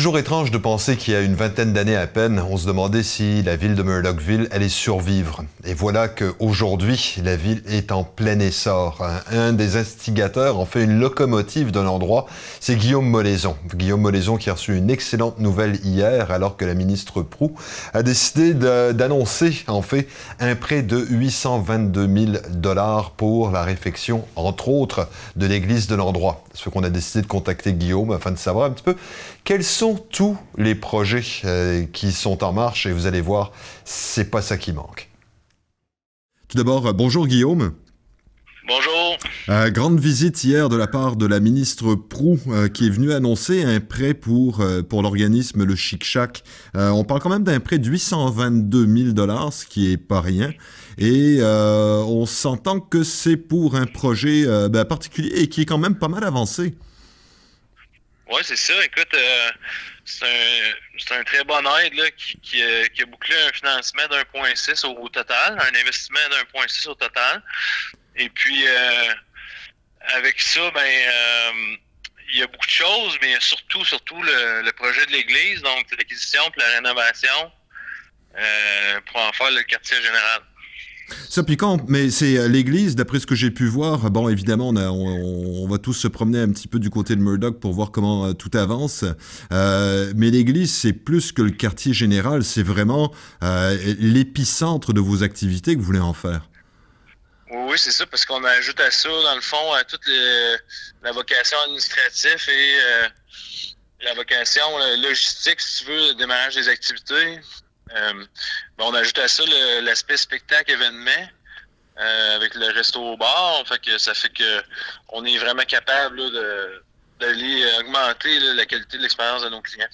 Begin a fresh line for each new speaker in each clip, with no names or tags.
Toujours étrange de penser qu'il y a une vingtaine d'années à peine, on se demandait si la ville de Murdochville allait survivre. Et voilà qu'aujourd'hui, la ville est en plein essor. Un des instigateurs, en fait une locomotive de l'endroit, c'est Guillaume Molaison. Guillaume Molaison qui a reçu une excellente nouvelle hier, alors que la ministre Prou a décidé d'annoncer, en fait, un prêt de 822 000 dollars pour la réfection, entre autres, de l'église de l'endroit. Ce qu'on a décidé de contacter Guillaume afin de savoir un petit peu quels sont tous les projets euh, qui sont en marche et vous allez voir, c'est pas ça qui manque. Tout d'abord, euh, bonjour Guillaume.
Bonjour.
Euh, grande visite hier de la part de la ministre Prou qui est venue annoncer un prêt pour, pour l'organisme Le Chic Chac. on parle quand même d'un prêt de 822 000 dollars, ce qui est pas rien. Et on s'entend que c'est pour un projet ben, particulier et qui est quand même pas mal avancé.
Oui, c'est ça. Écoute, euh, c'est un, un, très bon aide là, qui, qui, a, qui, a bouclé un financement d'1,6 au, au, total, un investissement d'1,6 au total. Et puis, euh, avec ça, ben, euh, il y a beaucoup de choses, mais surtout, surtout le, le projet de l'Église, donc l'acquisition et la rénovation euh, pour en faire le quartier général.
Ça piquant, mais c'est euh, l'église, d'après ce que j'ai pu voir. Bon, évidemment, on, va tous se promener un petit peu du côté de Murdoch pour voir comment euh, tout avance. Euh, mais l'église, c'est plus que le quartier général, c'est vraiment l'épicentre de vos activités que vous voulez en faire.
Oui, c'est ça, parce qu'on ajoute à ça, dans le fond, à toute la vocation administrative et la vocation logistique, si tu veux, le démarrage des activités. Euh, ben, on ajoute à ça l'aspect spectacle événement. Euh, avec le resto au bar, fait que ça fait que on est vraiment capable de d'aller augmenter la qualité de l'expérience de nos clients.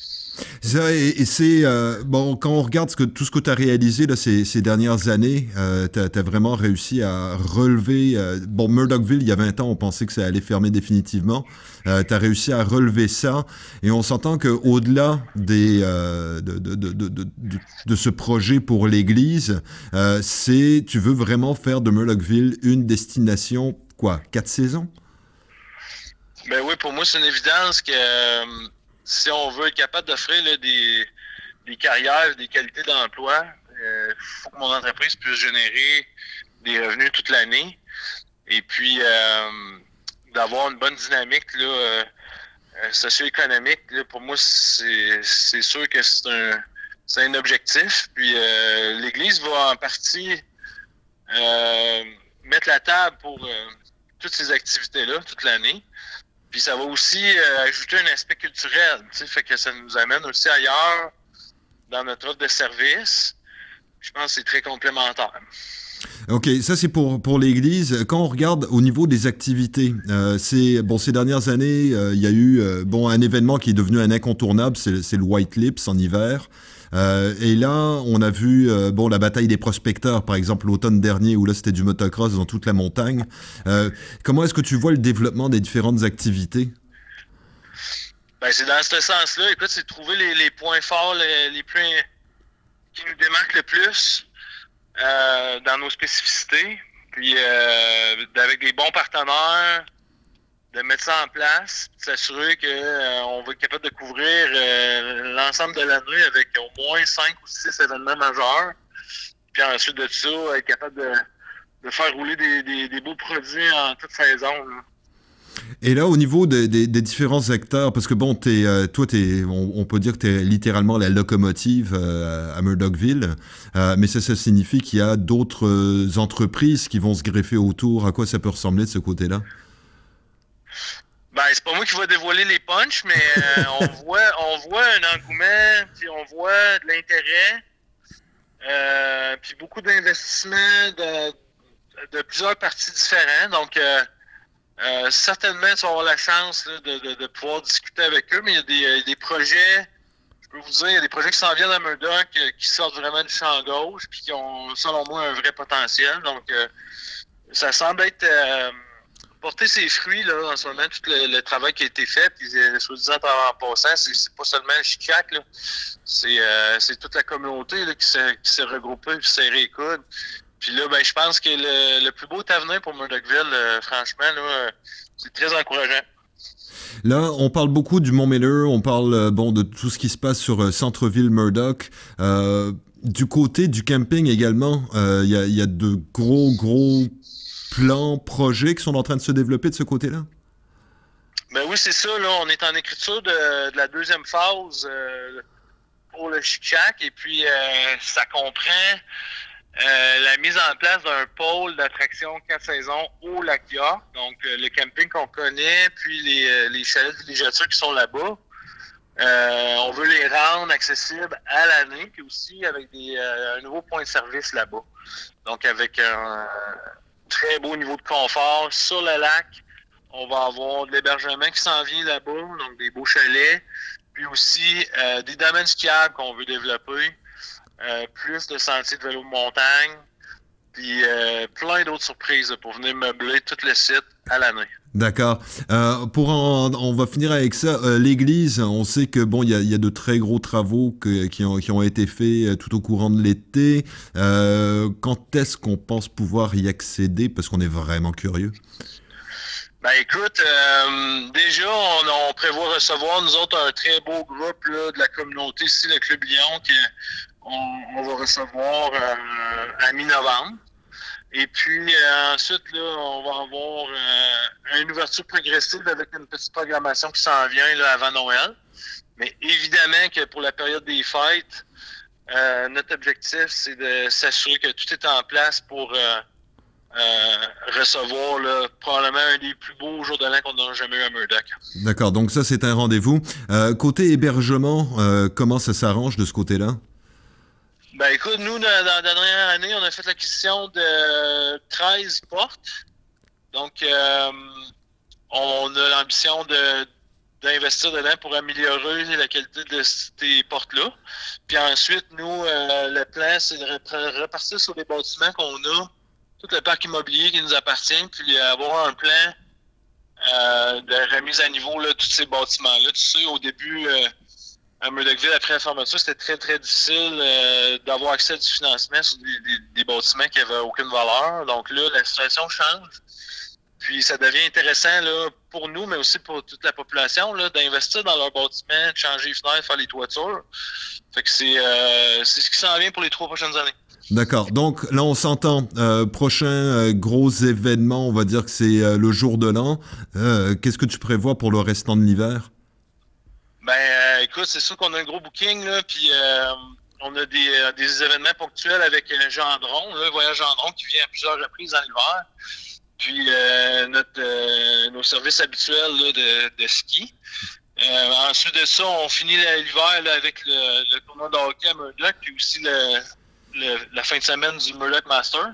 Ça, et, c'est euh, bon quand on regarde tout ce que tu as réalisé ces, dernières années, euh, tu as, vraiment réussi à relever. Euh, bon, Murdochville, il y a 20 ans, on pensait que ça allait fermer définitivement. Euh, tu as réussi à relever ça, et on s'entend qu'au-delà de, de, ce projet pour l'Église, c'est tu veux vraiment faire de Murdochville une destination quoi, quatre saisons?
Ben oui, pour moi, c'est une évidence que euh, si on veut être capable d'offrir des, des carrières, des qualités d'emploi, il euh, faut que mon entreprise puisse générer des revenus toute l'année. Et puis, euh, d'avoir une bonne dynamique là, euh, socio-économique, là, pour moi, c'est sûr que c'est un, un objectif. Puis, l'Église va en partie mettre la table pour toutes ces activités-là toute l'année. Ça va aussi euh, ajouter un aspect culturel, tu sais, fait que ça nous amène aussi ailleurs dans notre offre de service. Je pense que c'est très complémentaire.
OK, ça c'est pour, pour l'Église. Quand on regarde au niveau des activités, euh, c'est bon ces dernières années, euh, il y a eu bon un événement qui est devenu un incontournable, c'est le White Lips en hiver. Euh, et là, on a vu euh, bon la bataille des prospecteurs, par exemple l'automne dernier, où là c'était du motocross dans toute la montagne. Euh, comment est-ce que tu vois le développement des différentes activités?
Ben, c'est dans ce sens-là. Écoute, c'est trouver les, points forts, les, les, points qui nous démarquent le plus dans nos spécificités. Puis avec des bons partenaires, de mettre ça en place, s'assurer qu'on euh, va être capable de couvrir euh, l'ensemble de l'année avec au moins cinq ou six événements majeurs. Puis ensuite de ça, être capable de, faire rouler des, beaux produits en toute saison.
Et là, au niveau des, différents acteurs, parce que bon, es, euh, toi, on, peut dire que tu es littéralement la locomotive à Murdochville, mais ça, ça signifie qu'il y a d'autres entreprises qui vont se greffer autour. À quoi ça peut ressembler de ce côté-là?
Ben, c'est pas moi qui va dévoiler les punchs, mais euh, on voit on voit un engouement, puis on voit de l'intérêt, euh, puis beaucoup d'investissements de, de, plusieurs parties différents. Donc, euh, certainement, tu vas avoir la chance là, de, de, de, pouvoir discuter avec eux, mais il y a des, des projets, je peux vous dire, il y a des projets qui s'en viennent à Murdoch, qui sortent vraiment du champ gauche, puis qui ont, selon moi, un vrai potentiel. Donc, ça semble être porter ses fruits là, en ce moment, tout le, travail qui a été fait, puis euh, soi-disant en passant, c'est pas seulement le Chicac, c'est euh, toute la communauté là, qui s'est regroupée puis s'est réécoute. Puis là, ben, je pense que le, le, plus beau avenir pour Murdochville, euh, franchement, là, c'est très encourageant.
Là, on parle beaucoup du Mont Miller, on parle bon de tout ce qui se passe sur centre-ville Murdoch. du côté du camping également, il y, y, a de gros, gros plans, projets qui sont en train de se développer de ce côté-là?
Ben oui, c'est ça. Là, on est en écriture de, la deuxième phase euh, pour le Chic et puis euh, ça comprend euh, la mise en place d'un pôle d'attraction quatre saisons au lac York, donc le camping qu'on connaît, puis les, les chalets de villégiature qui sont là-bas. on veut les rendre accessibles à l'année, puis aussi avec des, un nouveau point de service là-bas. Donc avec un très beau niveau de confort sur le lac. On va avoir de l'hébergement qui s'en vient là-bas, donc des beaux chalets. Puis aussi euh, des domaines skiables qu'on veut développer. Euh, plus de sentiers de vélo de montagne. Puis euh, plein d'autres surprises pour venir meubler tout le site à l'année.
D'accord. Euh, pour on va finir avec ça. Euh, L'église, on sait que bon, il y a, de très gros travaux qui, ont, qui, ont, été faits euh, tout au courant de l'été. quand est-ce qu'on pense pouvoir y accéder? Parce qu'on est vraiment curieux.
Ben écoute, déjà, on, prévoit recevoir nous autres un très beau groupe de la communauté ici, le Club Lyon, qu'on on va recevoir à mi-novembre. Et puis euh, ensuite, là, on va avoir euh, une ouverture progressive avec une petite programmation qui s'en vient là, avant Noël. Mais évidemment que pour la période des fêtes, euh, notre objectif, c'est de s'assurer que tout est en place pour recevoir probablement un des plus beaux jours de l'an qu'on n'a jamais eu à Murdoch.
D'accord, donc ça, c'est un rendez-vous. côté hébergement, comment ça s'arrange de ce côté-là?
Ben écoute, nous, dans, la dernière année, on a fait l'acquisition de 13 portes. Donc, euh, on a l'ambition de d'investir dedans pour améliorer la qualité de ces portes-là. Puis ensuite, nous, euh, le plan, c'est de repartir sur les bâtiments qu'on a, tout le parc immobilier qui nous appartient, puis avoir un plan euh, de remise à niveau là, tous ces bâtiments-là. Tu sais, au début, à Murdochville, après la fermeture, c'était très, très difficile euh, d'avoir accès à du financement sur des, bâtiments qui n'avaient aucune valeur. Donc là, la situation change. Puis ça devient intéressant là, pour nous, mais aussi pour toute la population, d'investir dans leurs bâtiments, de changer les fenêtres, faire les toitures. Fait que c'est euh, ce qui s'en vient pour les trois prochaines années.
D'accord. Donc là, on s'entend. Euh, prochain gros événement, on va dire que c'est le jour de l'an. Qu'est-ce que tu prévois pour le restant de l'hiver?
Ben, écoute, c'est sûr qu'on a un gros booking, là, puis euh, on a des, euh, des, événements ponctuels avec Gendron, le voyage Gendron qui vient à plusieurs reprises en hiver. Puis notre, nos services habituels de, ski. ensuite de ça, on finit l'hiver avec le, tournoi de hockey à Murdoch, puis aussi la fin de semaine du Murdoch Masters,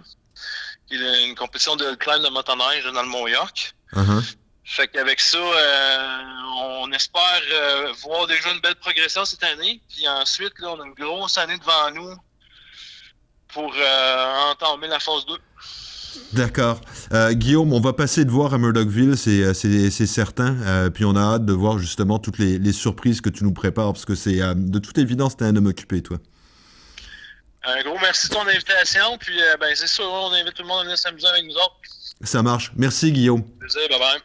qui est une compétition de climb de motoneige dans le Mont-York. Uh-huh. Fait qu'avec ça, euh, on espère euh, voir déjà une belle progression cette année. Puis ensuite, là, on a une grosse année devant nous pour euh, entamer la phase 2.
D'accord. Guillaume, on va passer de voir à Murdochville, c'est certain. puis on a hâte de voir justement toutes les, surprises que tu nous prépares, parce que c'est de toute évidence, tu es un homme occupé, toi.
Un gros merci de ton invitation. Puis ben, c'est sûr, on invite tout le monde à venir s'amuser avec nous autres.
Ça marche. Merci, Guillaume.
Plaisir, bye bye.